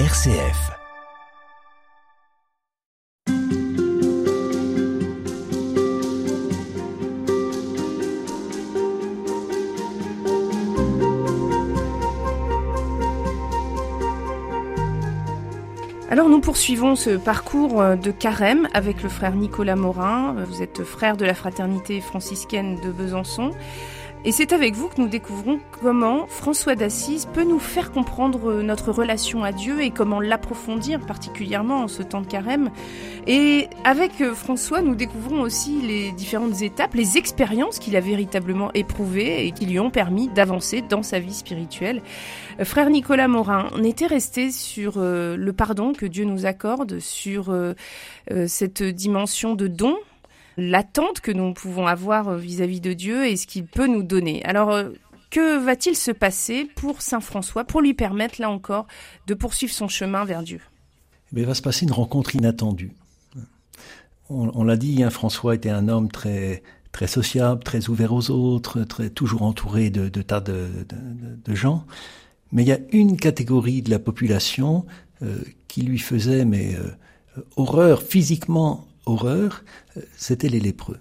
RCF. Alors nous poursuivons ce parcours de carême avec le frère Nicolas Morin. Vous êtes frère de la fraternité franciscaine de Besançon. Et c'est avec vous que nous découvrons comment François d'Assise peut nous faire comprendre notre relation à Dieu et comment l'approfondir, particulièrement en ce temps de carême. Et avec euh, François, nous découvrons aussi les différentes étapes, les expériences qu'il a véritablement éprouvées et qui lui ont permis d'avancer dans sa vie spirituelle. Euh, frère Nicolas Morin, on était resté sur euh, le pardon que Dieu nous accorde, sur cette dimension de don l'attente que nous pouvons avoir euh, vis-à-vis de Dieu et ce qu'il peut nous donner. Alors, euh, que va-t-il se passer pour Saint François, pour lui permettre, là encore, de poursuivre son chemin vers Dieu? Mais Il va se passer une rencontre inattendue. On, l'a dit, hein, François était un homme très très sociable, très ouvert aux autres, très, toujours entouré de, tas de, gens. Mais il y a une catégorie de la population euh, qui lui faisait mais horreur physiquement horreur, euh, c'était les lépreux.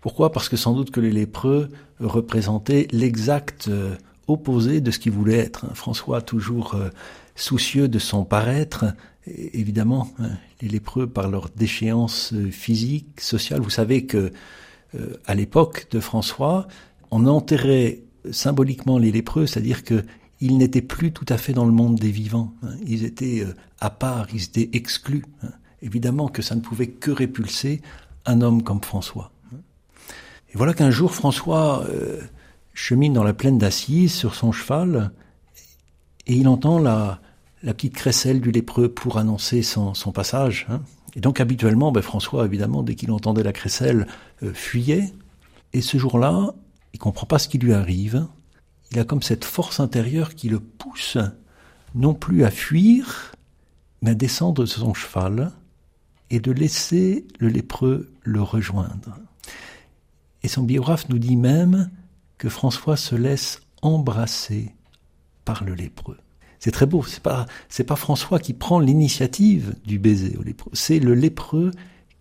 Pourquoi? Parce que sans doute que les lépreux représentaient l'exact euh, opposé de ce qu'il voulait être. Hein. François, toujours euh, soucieux de son paraître, évidemment, hein, les lépreux, par leur déchéance physique, sociale, vous savez que à l'époque de François, on enterrait symboliquement les lépreux, c'est-à-dire que ils n'étaient plus tout à fait dans le monde des vivants. Hein. Ils étaient à part, ils étaient exclus évidemment que ça ne pouvait que répulser un homme comme François. Et voilà qu'un jour François euh, chemine dans la plaine d'Assise sur son cheval et il entend la, la petite crécelle du lépreux pour annoncer son, son passage. Hein. Et donc habituellement, ben, François, évidemment, dès qu'il entendait la crécelle, euh, fuyait. Et ce jour-là, il comprend pas ce qui lui arrive. Il a comme cette force intérieure qui le pousse non plus à fuir, mais à descendre de son cheval et de laisser le lépreux le rejoindre. Et son biographe nous dit même que François se laisse embrasser par le lépreux. C'est très beau, c'est pas, pas François qui prend l'initiative du baiser au lépreux, c'est le lépreux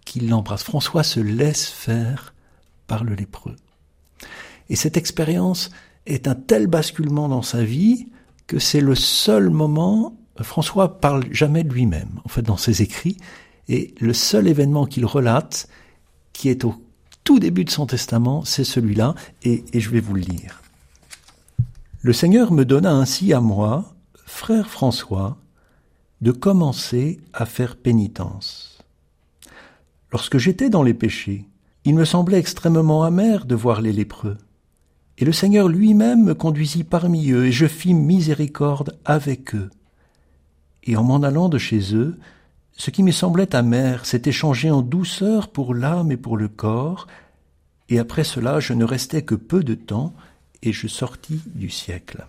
qui l'embrasse. François se laisse faire par le lépreux. Et cette expérience est un tel basculement dans sa vie que c'est le seul moment, François parle jamais de lui-même, en fait, dans ses écrits, et le seul événement qu'il relate, qui est au tout début de son testament, c'est celui-là, et, je vais vous le lire. Le Seigneur me donna ainsi à moi, frère François, de commencer à faire pénitence. Lorsque j'étais dans les péchés, il me semblait extrêmement amer de voir les lépreux. Et le Seigneur lui-même me conduisit parmi eux, et je fis miséricorde avec eux. Et en m'en allant de chez eux, ce qui me semblait amer s'était changé en douceur pour l'âme et pour le corps, et après cela je ne restais que peu de temps, et je sortis du siècle.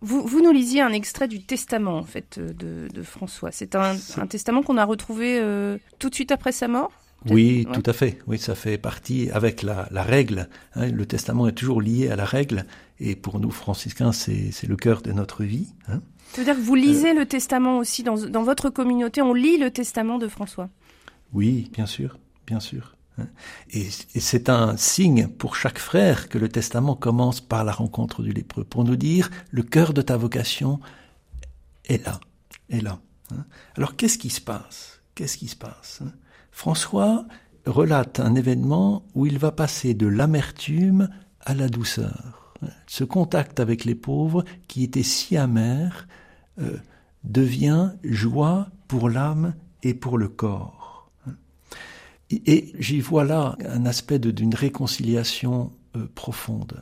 Vous, vous nous lisiez un extrait du testament en fait de, François. C'est un, testament qu'on a retrouvé euh, tout de suite après sa mort oui, tout à fait. Oui, ça fait partie avec la, règle. Hein. le testament est toujours lié à la règle, et pour nous franciscains, c'est le cœur de notre vie. Hein. C'est-à-dire que vous lisez euh. le testament aussi dans, dans, votre communauté, on lit le testament de François Oui, bien sûr, bien sûr. Hein. Et, c'est un signe pour chaque frère que le testament commence par la rencontre du lépreux, pour nous dire le cœur de ta vocation est là, est là. Hein. Alors qu'est-ce qui se passe? Qu'est-ce qui se passe hein? François relate un événement où il va passer de l'amertume à la douceur. Ce contact avec les pauvres qui était si amer, euh, devient joie pour l'âme et pour le corps. Et, j'y vois là un aspect d'une réconciliation euh, profonde.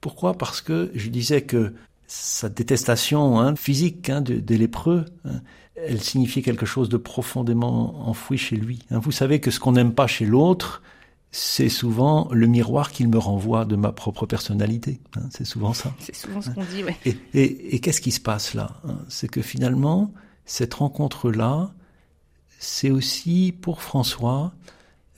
Pourquoi? Parce que je disais que sa détestation hein, physique hein, des lépreux, hein, elle signifiait quelque chose de profondément enfoui chez lui. Vous savez que ce qu'on n'aime pas chez l'autre, c'est souvent le miroir qu'il me renvoie de ma propre personnalité. Hein, c'est souvent ça. C'est souvent ce qu'on dit, oui. Et, qu'est-ce qui se passe là hein? C'est que finalement, cette rencontre-là, c'est aussi pour François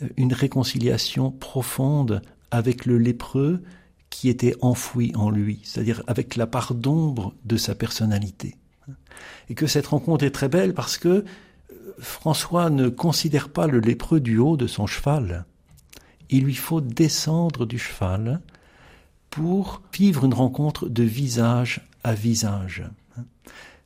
euh, une réconciliation profonde avec le lépreux qui était enfoui en lui, c'est-à-dire avec la part d'ombre de sa personnalité. Et que cette rencontre est très belle parce que euh, François ne considère pas le lépreux du haut de son cheval. Il lui faut descendre du cheval pour vivre une rencontre de visage à visage.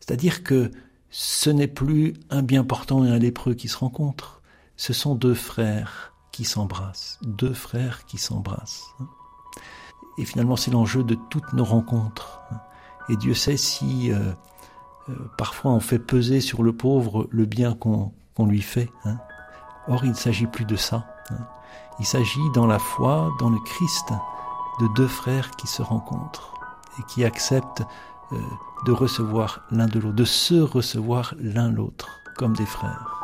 C'est-à-dire que ce n'est plus un bien portant et un lépreux qui se rencontrent, ce sont deux frères qui s'embrassent, deux frères qui s'embrassent. Et finalement, c'est l'enjeu de toutes nos rencontres. Et Dieu sait si euh, euh, parfois on fait peser sur le pauvre le bien qu'on lui fait. Hein. Or, il ne s'agit plus de ça. Hein. Il s'agit dans la foi, dans le Christ, de deux frères qui se rencontrent et qui acceptent euh, de recevoir l'un de l'autre, de se recevoir l'un l'autre comme des frères.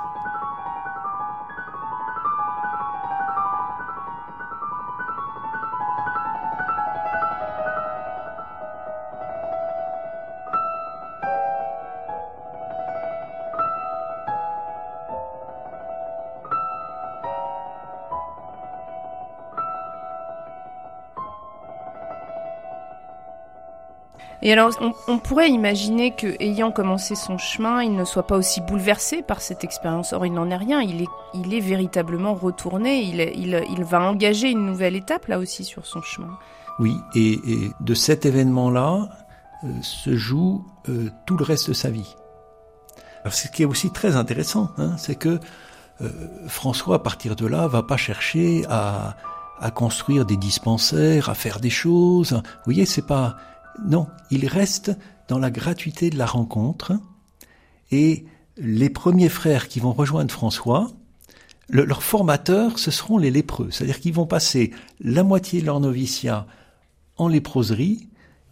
Et alors, on, pourrait imaginer que, ayant commencé son chemin, il ne soit pas aussi bouleversé par cette expérience. Or, il n'en est rien. Il est, véritablement retourné. Il, va engager une nouvelle étape là aussi sur son chemin. Oui, et, de cet événement-là euh, se joue euh, tout le reste de sa vie. Ce qui est aussi très intéressant, hein, c'est que euh, François, à partir de là, va pas chercher à, à construire des dispensaires, à faire des choses. Vous voyez, c'est pas non, il reste dans la gratuité de la rencontre. Et les premiers frères qui vont rejoindre François, leurs formateurs, ce seront les lépreux. C'est-à-dire qu'ils vont passer la moitié de leur noviciat en léproserie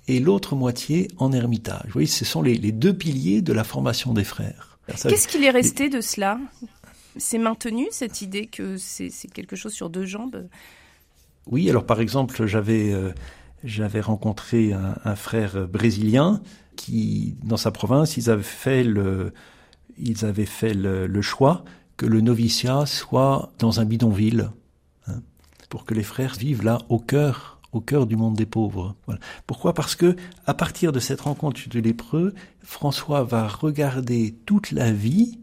et l'autre moitié en ermitage. Vous voyez, ce sont les, deux piliers de la formation des frères. Qu'est-ce qu'il est resté de cela? C'est maintenu cette idée que c'est quelque chose sur deux jambes? Oui, alors par exemple, j'avais euh, j'avais rencontré un, frère brésilien qui, dans sa province, ils avaient fait le, ils avaient fait le, choix que le noviciat soit dans un bidonville, hein, pour que les frères vivent là au cœur, au cœur du monde des pauvres. Pourquoi? Parce que à partir de cette rencontre de lépreux, François va regarder toute la vie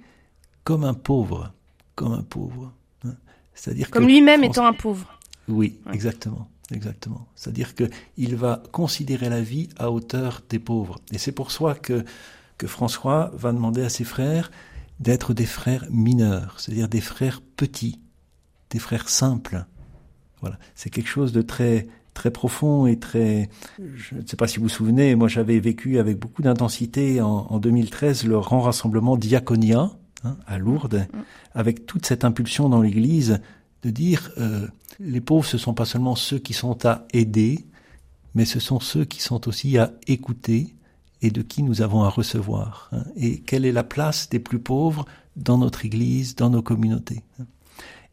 comme un pauvre, comme un pauvre. Hein. C'est-à-dire comme lui-même étant un pauvre. Oui, exactement. Exactement. C'est-à-dire qu'il va considérer la vie à hauteur des pauvres. Et c'est pour soi que, que François va demander à ses frères d'être des frères mineurs, c'est-à-dire des frères petits, des frères simples. Voilà. C'est quelque chose de très, très profond et très, je ne sais pas si vous vous souvenez, moi j'avais vécu avec beaucoup d'intensité en, 2013 le grand rassemblement Diaconia, hein, à Lourdes, mm. avec toute cette impulsion dans l'Église de dire euh, les pauvres, ce sont pas seulement ceux qui sont à aider, mais ce sont ceux qui sont aussi à écouter et de qui nous avons à recevoir. Hein. et quelle est la place des plus pauvres dans notre Église, dans nos communautés. Hein.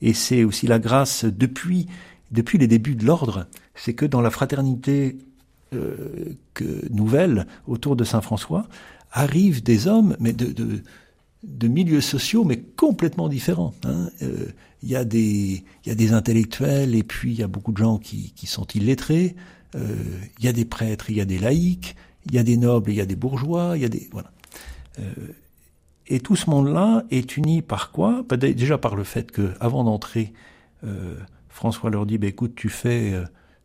et c'est aussi la grâce depuis depuis les débuts de l'ordre, c'est que dans la fraternité euh, que, nouvelle autour de Saint François arrivent des hommes, mais de, de de milieux sociaux, mais complètement différents. Hein. Euh, il y, a des, y a des intellectuels et puis il y a beaucoup de gens qui, qui sont illettrés. Euh, il y a des prêtres, il y a des laïcs, il y a des nobles, il y a des bourgeois, il y a des voilà. Euh, et tout ce monde-là est uni par quoi? Bah, Déjà par le fait que, avant d'entrer, François leur dit bah, "Écoute, tu fais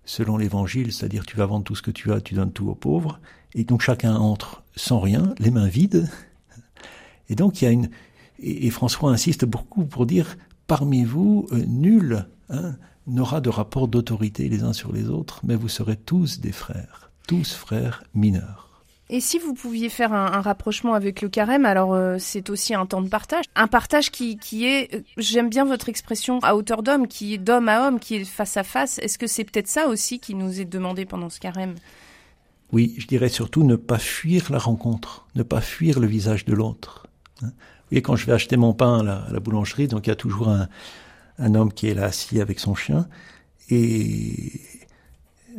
selon l'Évangile, c'est-à-dire tu vas vendre tout ce que tu as, tu donnes tout aux pauvres." Et donc chacun entre sans rien, les mains vides. Et donc il y a une et, François insiste beaucoup pour dire parmi vous euh, nul hein, n'aura de rapport d'autorité les uns sur les autres, mais vous serez tous des frères, tous frères mineurs. Et si vous pouviez faire un, rapprochement avec le carême, alors euh, c'est aussi un temps de partage, un partage qui, qui est, euh, j'aime bien votre expression à hauteur d'homme, qui est d'homme à homme, qui est face à face. Est-ce que c'est peut-être ça aussi qui nous est demandé pendant ce carême? Oui, je dirais surtout ne pas fuir la rencontre, ne pas fuir le visage de l'autre. Vous quand je vais acheter mon pain à la, boulangerie, donc il y a toujours un, un, homme qui est là assis avec son chien. Et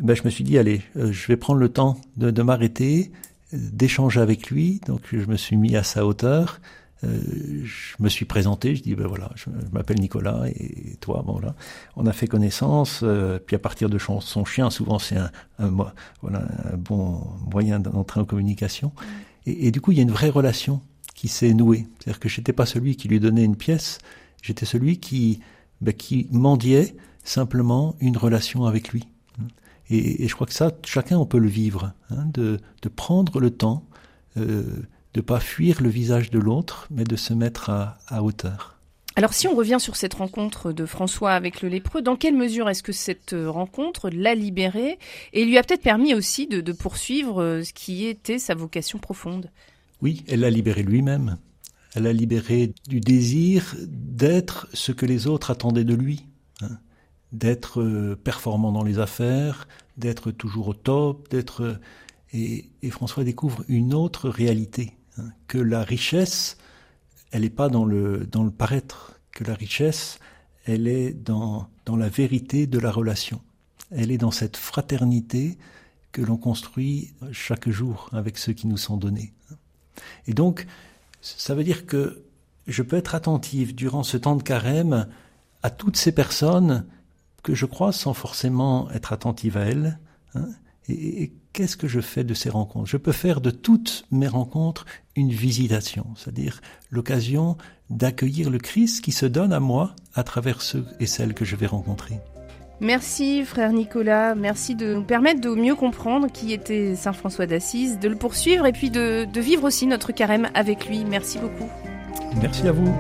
ben, je me suis dit, allez, euh, je vais prendre le temps de, de m'arrêter, d'échanger avec lui. Donc je me suis mis à sa hauteur. Euh, je me suis présenté, je dis ben voilà, je, m'appelle Nicolas et toi, bon là, on a fait connaissance. Euh, puis à partir de son, chien, souvent c'est un, un, voilà, un bon moyen d'entrer en communication. Et, du coup, il y a une vraie relation qui s'est nouée. C'est-à-dire que j'étais pas celui qui lui donnait une pièce, j'étais celui qui, ben, qui mendiait simplement une relation avec lui. Et, je crois que ça, chacun on peut le vivre, hein, de, prendre le temps, euh, de pas fuir le visage de l'autre, mais de se mettre à, hauteur. Alors si on revient sur cette rencontre de François avec le lépreux, dans quelle mesure est-ce que cette rencontre l'a libéré? Et lui a peut-être permis aussi de, poursuivre euh, ce qui était sa vocation profonde Oui, elle l'a libéré lui-même. Elle l'a libéré du désir d'être ce que les autres attendaient de lui, hein. d'être euh, performant dans les affaires, d'être toujours au top, d'être... Et, François découvre une autre réalité, hein, que la richesse elle n'est pas dans le, dans le paraître, que la richesse, elle est dans, dans la vérité de la relation. Elle est dans cette fraternité que l'on construit chaque jour avec ceux qui nous sont donnés. Et donc, ça veut dire que je peux être attentif durant ce temps de carême à toutes ces personnes que je crois sans forcément être attentive à elles, hein, et, qu'est-ce que je fais de ces rencontres? Je peux faire de toutes mes rencontres une visitation, c'est-à-dire l'occasion d'accueillir le Christ qui se donne à moi à travers ceux et celles que je vais rencontrer. Merci frère Nicolas, merci de nous permettre de mieux comprendre qui était Saint François d'Assise, de le poursuivre et puis de, de vivre aussi notre carême avec lui. Merci beaucoup. Merci à vous.